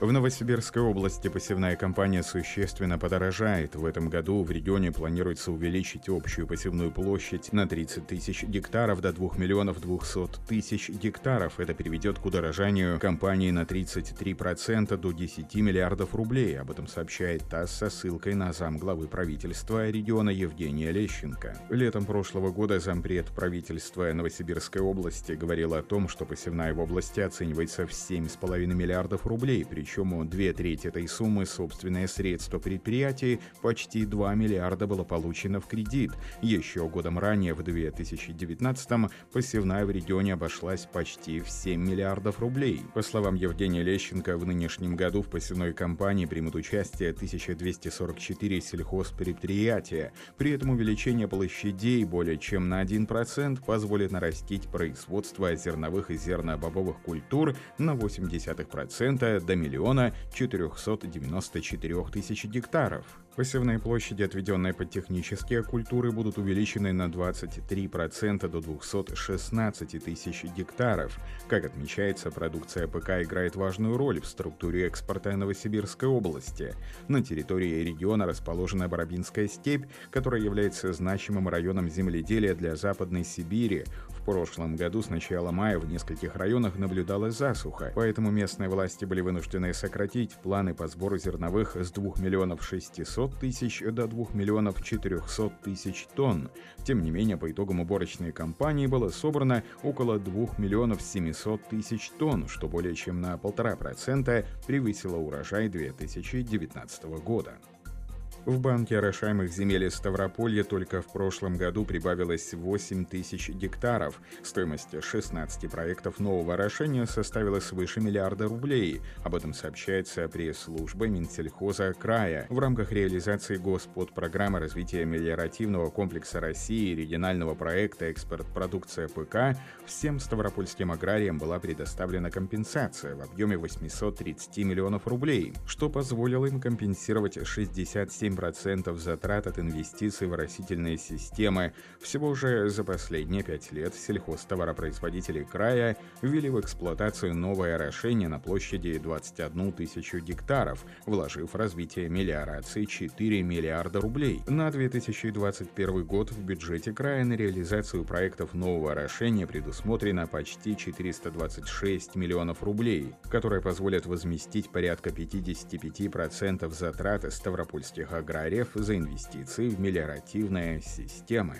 В Новосибирской области посевная кампания существенно подорожает. В этом году в регионе планируется увеличить общую посевную площадь на 30 тысяч гектаров до 2 миллионов 200 тысяч гектаров. Это приведет к удорожанию компании на 33% до 10 миллиардов рублей. Об этом сообщает ТАСС со ссылкой на замглавы правительства региона Евгения Лещенко. Летом прошлого года зампред правительства Новосибирской области говорил о том, что посевная в области оценивается в 7,5 миллиардов рублей, причем две трети этой суммы – собственные средства предприятий, почти 2 миллиарда было получено в кредит. Еще годом ранее, в 2019-м, посевная в регионе обошлась почти в 7 миллиардов рублей. По словам Евгения Лещенко, в нынешнем году в посевной кампании примут участие 1244 сельхозпредприятия. При этом увеличение площадей более чем на 1% позволит нарастить производство зерновых и зернобобовых культур на 0,8% до миллиона миллиона 494 тысяч гектаров. Посевные площади, отведенные под технические культуры, будут увеличены на 23% до 216 тысяч гектаров. Как отмечается, продукция ПК играет важную роль в структуре экспорта Новосибирской области. На территории региона расположена Барабинская степь, которая является значимым районом земледелия для Западной Сибири. Прошлом году с начала мая в нескольких районах наблюдалась засуха, поэтому местные власти были вынуждены сократить планы по сбору зерновых с 2 миллионов 600 тысяч до 2 миллионов 400 тысяч тонн. Тем не менее, по итогам уборочной кампании было собрано около 2 миллионов 700 тысяч тонн, что более чем на 1,5% превысило урожай 2019 года. В банке орошаемых земель Ставрополья только в прошлом году прибавилось 8 тысяч гектаров. Стоимость 16 проектов нового орошения составила свыше миллиарда рублей. Об этом сообщается пресс-служба Минсельхоза края. В рамках реализации Господпрограммы развития мелиоративного комплекса России и регионального проекта «Экспорт продукция ПК» всем ставропольским аграриям была предоставлена компенсация в объеме 830 миллионов рублей, что позволило им компенсировать 67 7% затрат от инвестиций в растительные системы. Всего же за последние пять лет сельхозтоваропроизводители края ввели в эксплуатацию новое орошение на площади 21 тысячу гектаров, вложив в развитие мелиорации 4 миллиарда рублей. На 2021 год в бюджете края на реализацию проектов нового орошения предусмотрено почти 426 миллионов рублей, которые позволят возместить порядка 55% затрат ставропольских аграриев за инвестиции в мелиоративные системы.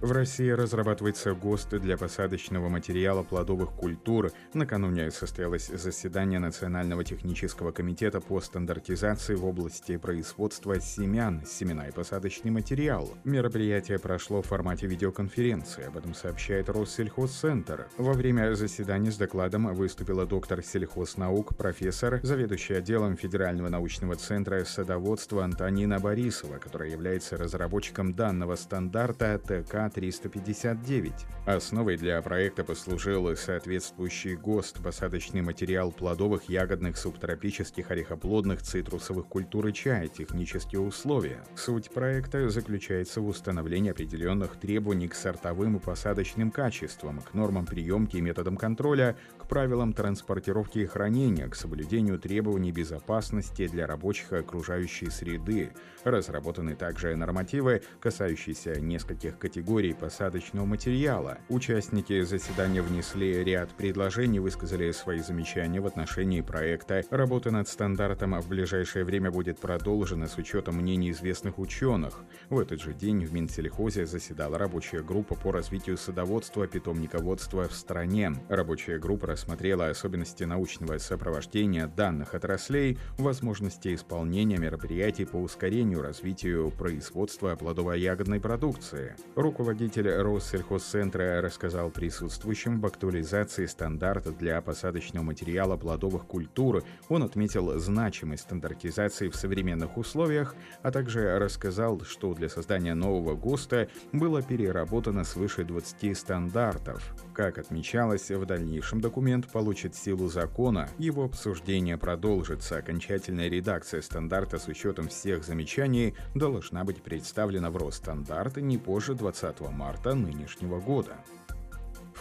В России разрабатывается ГОСТ для посадочного материала плодовых культур. Накануне состоялось заседание Национального технического комитета по стандартизации в области производства семян, семена и посадочный материал. Мероприятие прошло в формате видеоконференции, об этом сообщает Россельхозцентр. Во время заседания с докладом выступила доктор сельхознаук, профессор, заведующий отделом Федерального научного центра садоводства Антонина Борисова, которая является разработчиком данного стандарта ТК 359. Основой для проекта послужил соответствующий ГОСТ посадочный материал плодовых, ягодных, субтропических, орехоплодных, цитрусовых культур и чая, технические условия. Суть проекта заключается в установлении определенных требований к сортовым и посадочным качествам, к нормам приемки и методам контроля, к правилам транспортировки и хранения, к соблюдению требований безопасности для рабочих и окружающей среды. Разработаны также нормативы, касающиеся нескольких категорий категорий посадочного материала. Участники заседания внесли ряд предложений, высказали свои замечания в отношении проекта. Работа над стандартом в ближайшее время будет продолжена с учетом мнений известных ученых. В этот же день в Минсельхозе заседала рабочая группа по развитию садоводства, питомниководства в стране. Рабочая группа рассмотрела особенности научного сопровождения данных отраслей, возможности исполнения мероприятий по ускорению развитию производства плодово-ягодной продукции. Руководитель Руководитель Россельхозцентра рассказал присутствующим об актуализации стандарта для посадочного материала плодовых культур. Он отметил значимость стандартизации в современных условиях, а также рассказал, что для создания нового ГОСТа было переработано свыше 20 стандартов. Как отмечалось, в дальнейшем документ получит силу закона, его обсуждение продолжится. Окончательная редакция стандарта с учетом всех замечаний должна быть представлена в Росстандарт не позже 20 марта нынешнего года.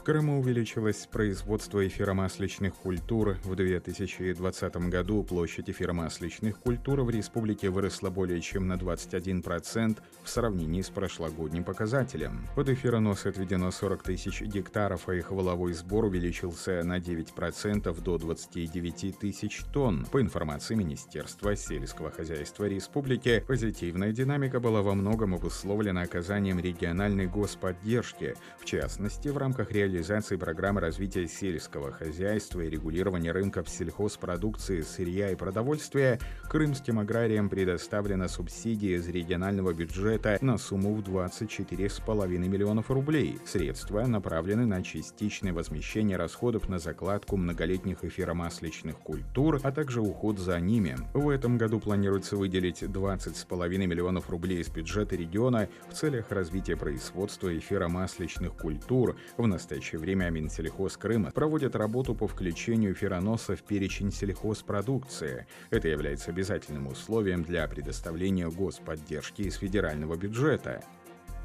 Крыму увеличилось производство эфиромасличных культур. В 2020 году площадь эфиромасличных культур в республике выросла более чем на 21% в сравнении с прошлогодним показателем. Под эфиронос отведено 40 тысяч гектаров, а их воловой сбор увеличился на 9% до 29 тысяч тонн. По информации Министерства сельского хозяйства республики, позитивная динамика была во многом обусловлена оказанием региональной господдержки, в частности, в рамках реализации реализации программы развития сельского хозяйства и регулирования рынков сельхозпродукции, сырья и продовольствия крымским аграриям предоставлена субсидия из регионального бюджета на сумму в 24,5 миллионов рублей. Средства направлены на частичное возмещение расходов на закладку многолетних эфиромасличных культур, а также уход за ними. В этом году планируется выделить 20,5 миллионов рублей из бюджета региона в целях развития производства эфиромасличных культур. В настоящее настоящее время Минсельхоз Крыма проводит работу по включению фероноса в перечень сельхозпродукции. Это является обязательным условием для предоставления господдержки из федерального бюджета.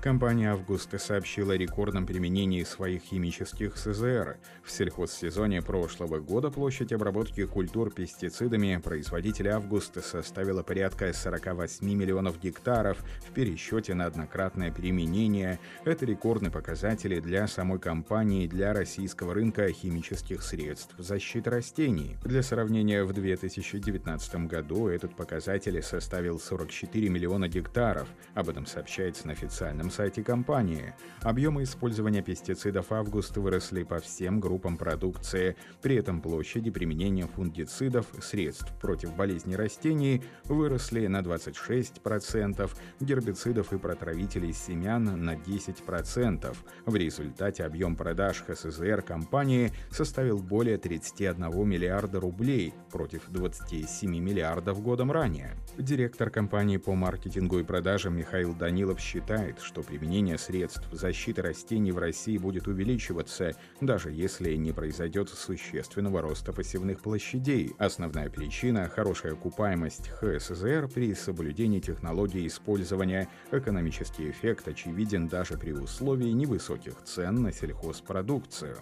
Компания «Августа» сообщила о рекордном применении своих химических СЗР. В сельхозсезоне прошлого года площадь обработки культур пестицидами производителя «Августа» составила порядка 48 миллионов гектаров в пересчете на однократное применение. Это рекордные показатели для самой компании для российского рынка химических средств защиты растений. Для сравнения, в 2019 году этот показатель составил 44 миллиона гектаров. Об этом сообщается на официальном сайте компании. Объемы использования пестицидов август выросли по всем группам продукции. При этом площади применения фунгицидов, средств против болезней растений выросли на 26%, гербицидов и протравителей семян на 10%. В результате объем продаж ХСЗР компании составил более 31 миллиарда рублей против 27 миллиардов годом ранее. Директор компании по маркетингу и продажам Михаил Данилов считает, что что применение средств защиты растений в России будет увеличиваться, даже если не произойдет существенного роста посевных площадей. Основная причина – хорошая окупаемость ХСЗР при соблюдении технологии использования. Экономический эффект очевиден даже при условии невысоких цен на сельхозпродукцию.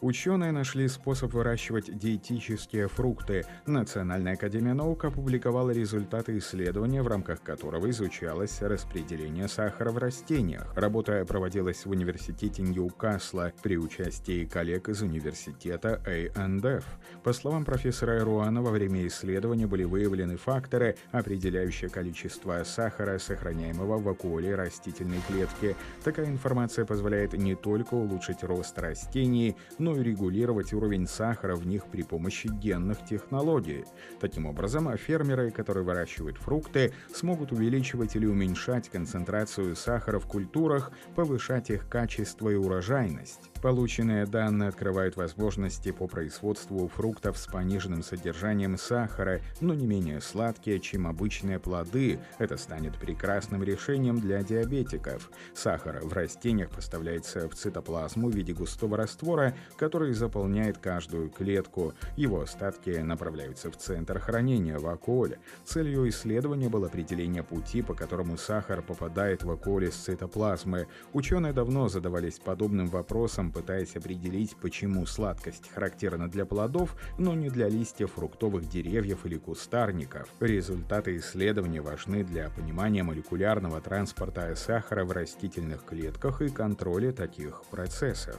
Ученые нашли способ выращивать диетические фрукты. Национальная академия наук опубликовала результаты исследования, в рамках которого изучалось распределение сахара в растениях. Работа проводилась в университете Ньюкасла при участии коллег из университета A&F. По словам профессора Эруана, во время исследования были выявлены факторы, определяющие количество сахара, сохраняемого в вакуоле растительной клетки. Такая информация позволяет не только улучшить рост растений, но но и регулировать уровень сахара в них при помощи генных технологий. Таким образом, фермеры, которые выращивают фрукты, смогут увеличивать или уменьшать концентрацию сахара в культурах, повышать их качество и урожайность. Полученные данные открывают возможности по производству фруктов с пониженным содержанием сахара, но не менее сладкие, чем обычные плоды. Это станет прекрасным решением для диабетиков. Сахар в растениях поставляется в цитоплазму в виде густого раствора, который заполняет каждую клетку. Его остатки направляются в центр хранения в вакуоле. Целью исследования было определение пути, по которому сахар попадает в вакуоль из цитоплазмы. Ученые давно задавались подобным вопросом, пытаясь определить, почему сладкость характерна для плодов, но не для листьев фруктовых деревьев или кустарников. Результаты исследования важны для понимания молекулярного транспорта сахара в растительных клетках и контроля таких процессов.